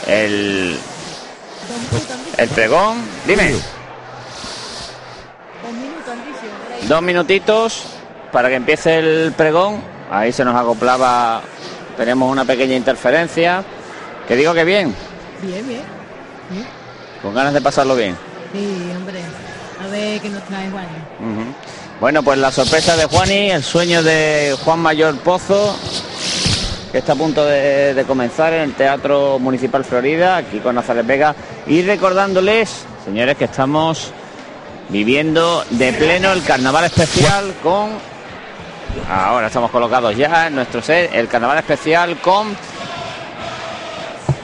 el, el pregón. Dime, dos minutitos para que empiece el pregón. Ahí se nos acoplaba, tenemos una pequeña interferencia. Que digo que bien, Bien, bien. con ganas de pasarlo bien. Sí, hombre. A ver qué nos trae Juan. Bueno, pues la sorpresa de Juani, el sueño de Juan Mayor Pozo, que está a punto de, de comenzar en el Teatro Municipal Florida, aquí con Nazaret Vega, y recordándoles, señores, que estamos viviendo de pleno el carnaval especial con... Ahora estamos colocados ya en nuestro set, el carnaval especial con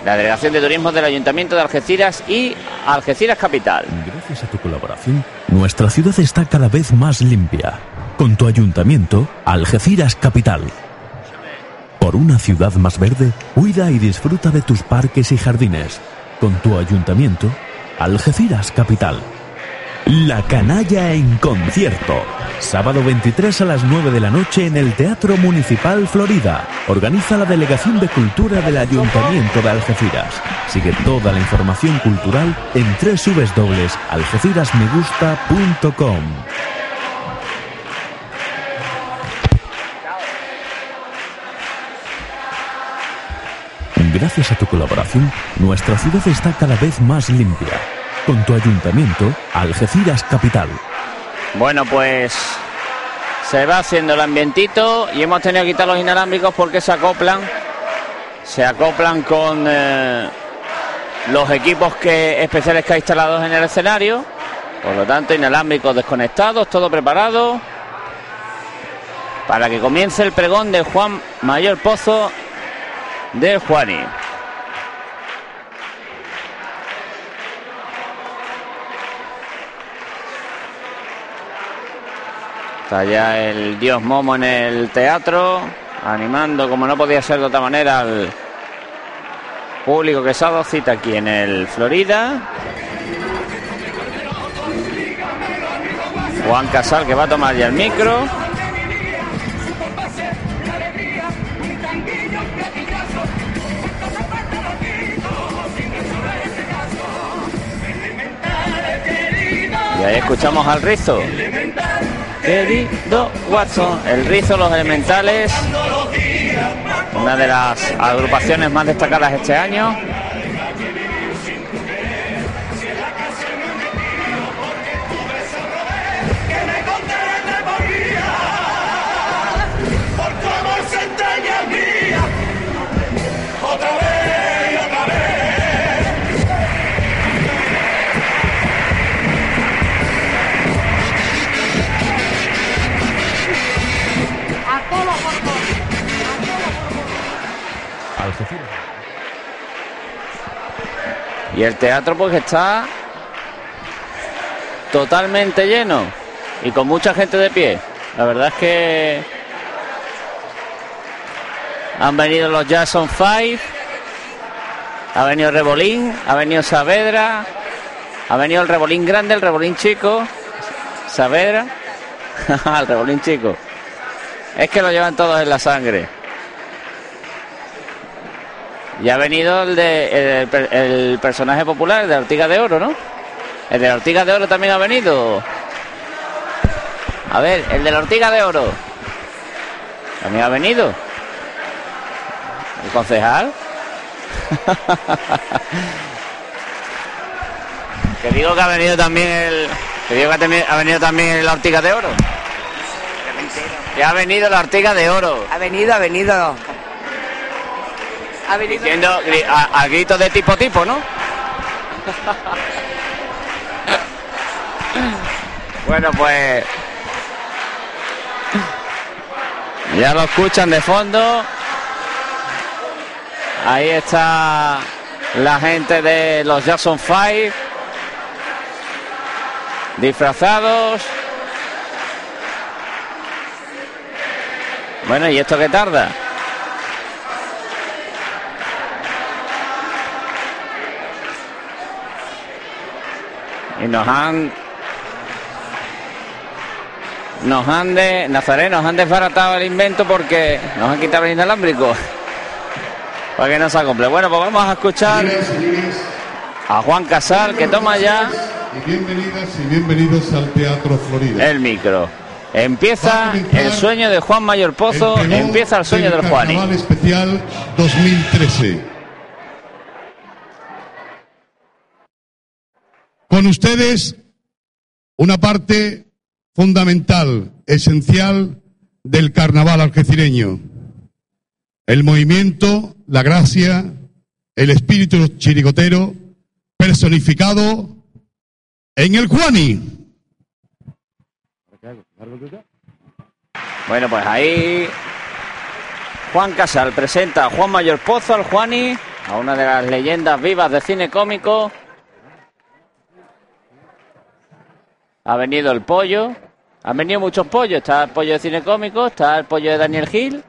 la Delegación de Turismo del Ayuntamiento de Algeciras y Algeciras Capital. Gracias a tu colaboración, nuestra ciudad está cada vez más limpia. Con tu ayuntamiento, Algeciras Capital. Por una ciudad más verde, cuida y disfruta de tus parques y jardines. Con tu ayuntamiento, Algeciras Capital. La Canalla en concierto. Sábado 23 a las 9 de la noche en el Teatro Municipal Florida. Organiza la Delegación de Cultura del Ayuntamiento de Algeciras. Sigue toda la información cultural en www.algecirasmegusta.com. Gracias a tu colaboración, nuestra ciudad está cada vez más limpia. Con tu ayuntamiento, Algeciras Capital. Bueno, pues se va haciendo el ambientito y hemos tenido que quitar los inalámbricos porque se acoplan, se acoplan con eh, los equipos que, especiales que hay instalados en el escenario. Por lo tanto, inalámbricos desconectados, todo preparado para que comience el pregón de Juan Mayor Pozo del Juani. Está ya el dios Momo en el teatro, animando como no podía ser de otra manera al público que se ha cita aquí en el Florida. Juan Casal que va a tomar ya el micro. Y ahí escuchamos al rizo. Querido Watson, el rizo, los elementales. una de las agrupaciones más destacadas este año. Y el teatro pues está totalmente lleno y con mucha gente de pie. La verdad es que han venido los Jackson Five, ha venido Rebolín, ha venido Saavedra, ha venido el Rebolín grande, el Rebolín chico, Saavedra, *laughs* el Rebolín chico. Es que lo llevan todos en la sangre. Y ha venido el de el, per- el personaje popular, el de la Ortiga de Oro, ¿no? El de la Ortiga de Oro también ha venido. A ver, el de la Ortiga de Oro. También ha venido. El concejal. *laughs* que digo que ha venido también el. Que digo que ha venido también la Ortiga de Oro. Que ha venido la Ortiga de Oro. Ha venido, ha venido. Diciendo a, a gritos de tipo tipo, ¿no? *laughs* bueno, pues. Ya lo escuchan de fondo. Ahí está la gente de los Jackson Five. Disfrazados. Bueno, ¿y esto qué tarda? Y nos han. Nos han de. Nazaret, nos han desbaratado el invento porque nos han quitado el inalámbrico. *laughs* Para que no se acomple. Bueno, pues vamos a escuchar a Juan Casal que toma ya Y bienvenidas y bienvenidos al Teatro Florida. el micro. Empieza el sueño de Juan Mayor Pozo, empieza el sueño del Juani. Carnaval Especial 2013. Con ustedes, una parte fundamental, esencial del carnaval algecireño. El movimiento, la gracia, el espíritu chirigotero personificado en el Juani. Bueno, pues ahí Juan Casal presenta a Juan Mayor Pozo, al Juani, a una de las leyendas vivas del cine cómico. Ha venido el pollo, han venido muchos pollos. Está el pollo de cine cómico, está el pollo de Daniel Gil.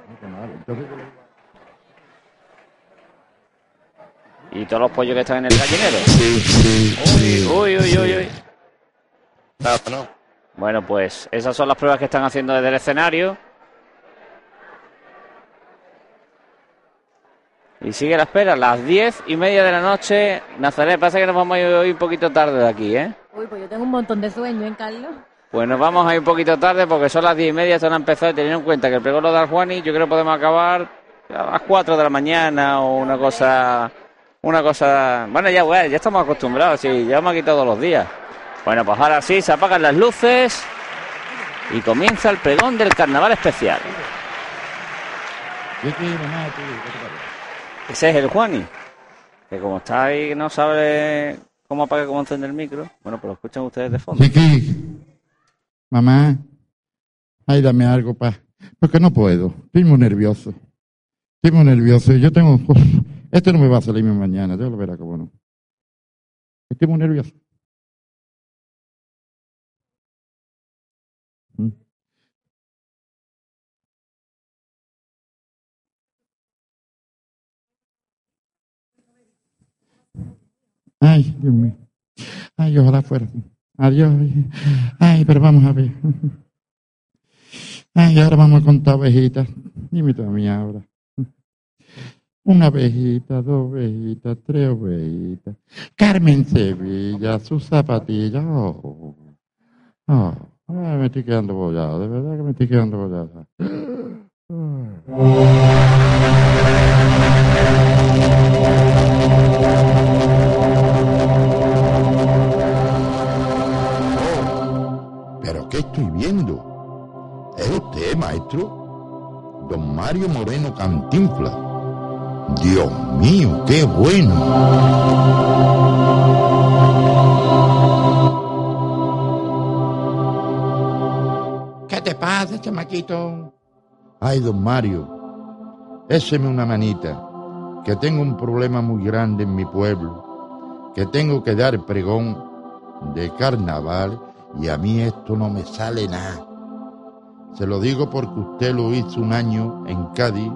Y todos los pollos que están en el gallinero. Uy, uy, uy, uy. Bueno, pues esas son las pruebas que están haciendo desde el escenario. Y sigue la espera, las diez y media de la noche. Nazaret, pasa que nos vamos a ir un poquito tarde de aquí, ¿eh? Uy, pues yo tengo un montón de sueño, ¿eh, Carlos? Pues nos vamos a ir un poquito tarde porque son las diez y media, esto no ha empezado y teniendo en cuenta que el pregón lo da el Juani, yo creo que podemos acabar a las 4 de la mañana o una cosa, una cosa, bueno ya bueno, ya estamos acostumbrados, sí, llevamos aquí todos los días. Bueno, pues ahora sí, se apagan las luces y comienza el pregón del carnaval especial. Ese es el Juani, que como está ahí no sabe cómo apagar y cómo encender el micro, bueno, pues lo escuchan ustedes de fondo. Chiqui, mamá, ay, dame algo, pa. Porque no puedo, estoy muy nervioso. Estoy muy nervioso. Yo tengo. uf, *laughs* esto no me va a salir mañana, ya lo verá cómo no. Estoy muy nervioso. Ay, Dios mío. Ay, ojalá fuera. Adiós. Ay, pero vamos a ver. Ay, ahora vamos a contar ovejitas. Dime tú a mí ahora. Una ovejita, dos ovejitas, tres ovejitas. Carmen Sevilla, sus zapatillas. Oh, oh. Ay, me estoy quedando bollado, de verdad que me estoy quedando bollado. *gasps* ¿Pero qué estoy viendo? ¿Es usted, maestro? Don Mario Moreno Cantinfla. Dios mío, qué bueno. ¿Qué te pasa, chamaquito? Ay, don Mario, éseme una manita, que tengo un problema muy grande en mi pueblo, que tengo que dar pregón de carnaval y a mí esto no me sale nada. Se lo digo porque usted lo hizo un año en Cádiz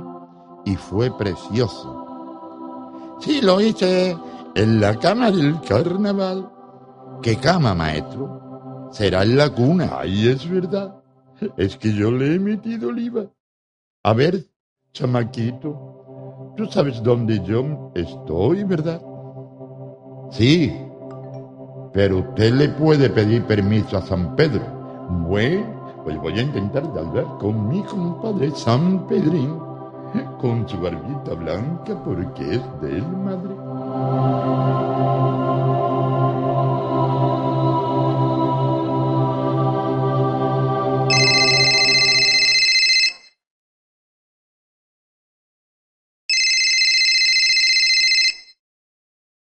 y fue precioso. Sí, lo hice en la cama del carnaval. ¿Qué cama, maestro? Será en la cuna. Ay, es verdad. Es que yo le he metido oliva. A ver, chamaquito, tú sabes dónde yo estoy, ¿verdad? Sí, pero usted le puede pedir permiso a San Pedro. Bueno, pues voy a intentar hablar con mi compadre San Pedrín, con su barbita blanca porque es del Madrid.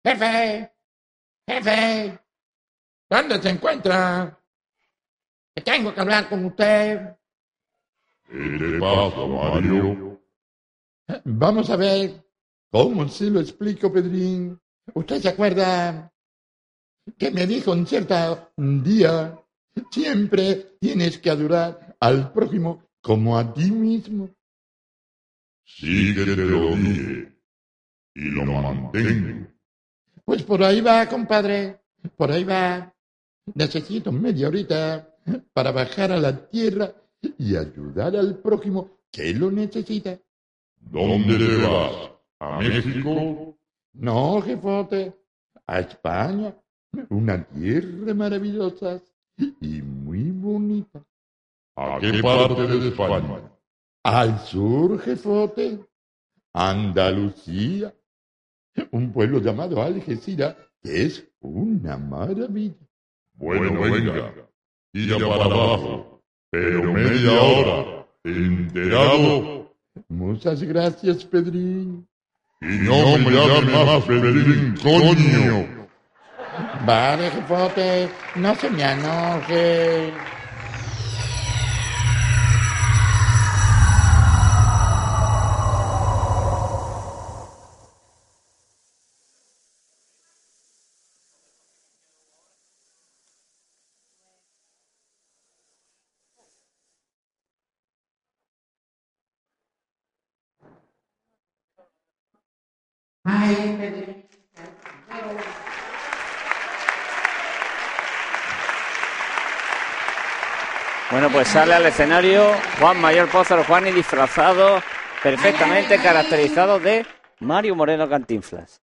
Jefe, jefe, ¿dónde se encuentra? Que tengo que hablar con usted. ¿Qué le pasa, Mario? Vamos a ver cómo se lo explico, Pedrín. ¿Usted se acuerda que me dijo un cierto día, siempre tienes que adorar al prójimo como a ti mismo? Sí que te lo dije. Y lo mantengo. Pues por ahí va, compadre. Por ahí va. Necesito media horita para bajar a la tierra y ayudar al prójimo que lo necesita. ¿Dónde te vas? ¿A México? No, jefote. A España. Una tierra maravillosa y muy bonita. ¿A qué parte de España? Al sur, jefote. Andalucía. Un pueblo llamado Algeciras que es una maravilla. Bueno, venga. Tira para abajo. Pero media hora. ¿Enterado? Muchas gracias, Pedrín. Y no me llames más Pedrín, coño. Vale, jefote, no se me enoje. Ay. Bueno, pues sale al escenario Juan Mayor Pózaro Juan y disfrazado perfectamente caracterizado de Mario Moreno Cantinflas.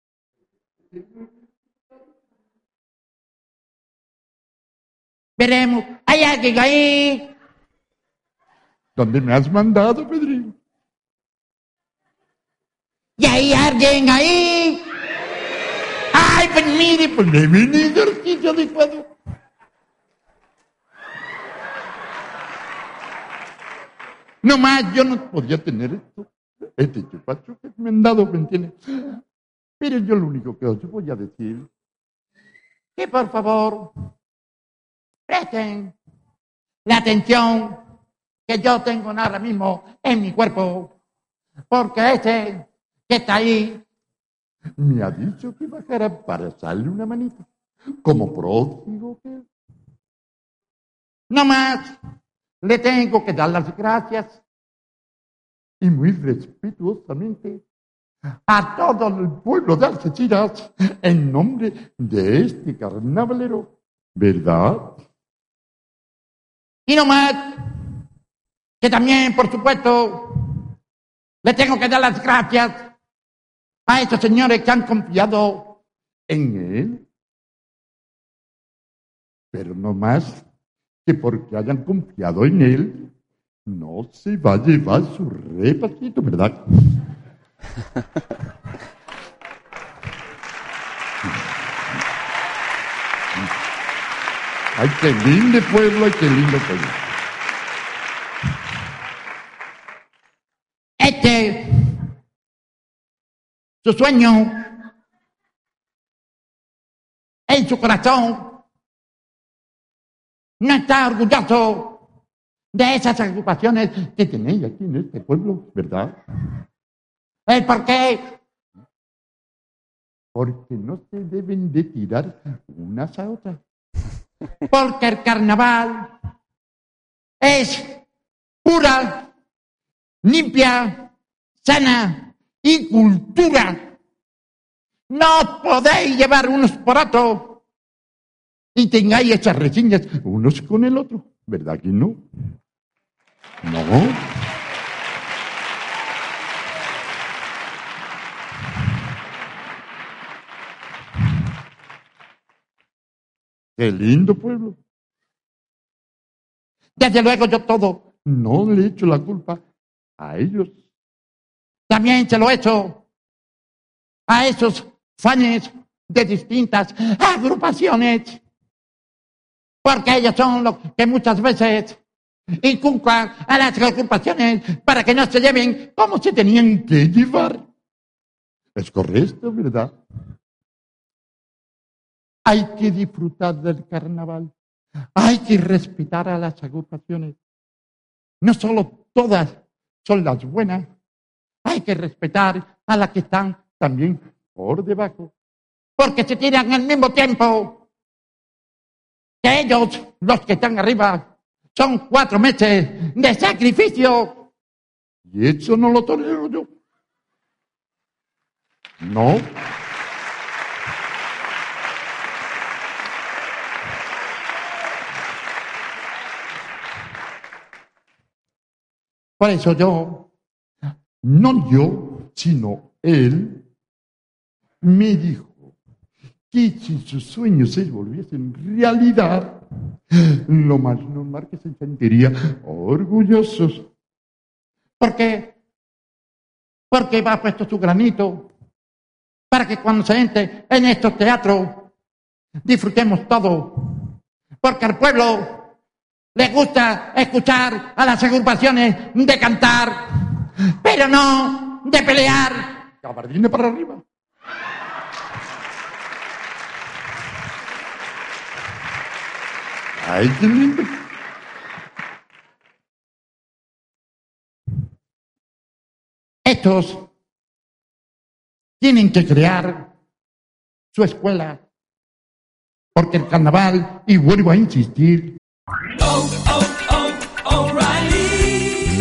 Veremos. ¿Hay alguien ahí? ¿Dónde me has mandado, Pedrín? ¿Y hay alguien ahí? Ay, pues mire, pues me al sitio adecuado. No más, yo no podía tener esto. Este chupacho que me han dado, ¿me entiendes? Pero yo lo único que os voy a decir, Que por favor, presten la atención que yo tengo ahora mismo en mi cuerpo. Porque este que está ahí, me ha dicho que bajara para echarle una manita. Como pródigo que es. no más, le tengo que dar las gracias y muy respetuosamente a todo el pueblo de Algeciras en nombre de este carnavalero, ¿verdad? Y no más, que también, por supuesto, le tengo que dar las gracias a estos señores que han confiado en él. Pero no más que porque hayan confiado en él, no se va a llevar su repasito, ¿verdad? *laughs* Ay, qué lindo pueblo, ay, qué lindo pueblo. Este, su sueño, en su corazón, no está orgulloso de esas agrupaciones que tenéis aquí en este pueblo, ¿Verdad? ¿El por qué? Porque no se deben de tirar unas a otras. Porque el carnaval es pura, limpia, sana y cultura. No podéis llevar unos por otros y tengáis esas reseñas Unos con el otro. ¿Verdad que no? No. Qué lindo pueblo. Desde luego yo todo No le echo la culpa a ellos. También se lo he hecho a esos fans de distintas agrupaciones. Porque ellos son los que muchas veces inculcan a las agrupaciones para que no se lleven como se tenían que llevar. Es correcto, ¿verdad? Hay que disfrutar del carnaval. Hay que respetar a las agrupaciones. No solo todas son las buenas. Hay que respetar a las que están también por debajo. Porque se tiran al mismo tiempo que ellos, los que están arriba, son cuatro meses de sacrificio. Y eso no lo tolero yo. No. Por eso yo, No yo, sino él, me dijo que si sus sueños se volviesen realidad, lo más normal que se sentiría orgullosos. ¿por qué? Porque va puesto su granito para que cuando se entre en estos teatros disfrutemos todo. Porque al pueblo le gusta escuchar a las agrupaciones de cantar, pero no de pelear. Gabardina para arriba. Ay, qué lindo. Estos tienen que crear su escuela, porque el carnaval, y vuelvo a insistir,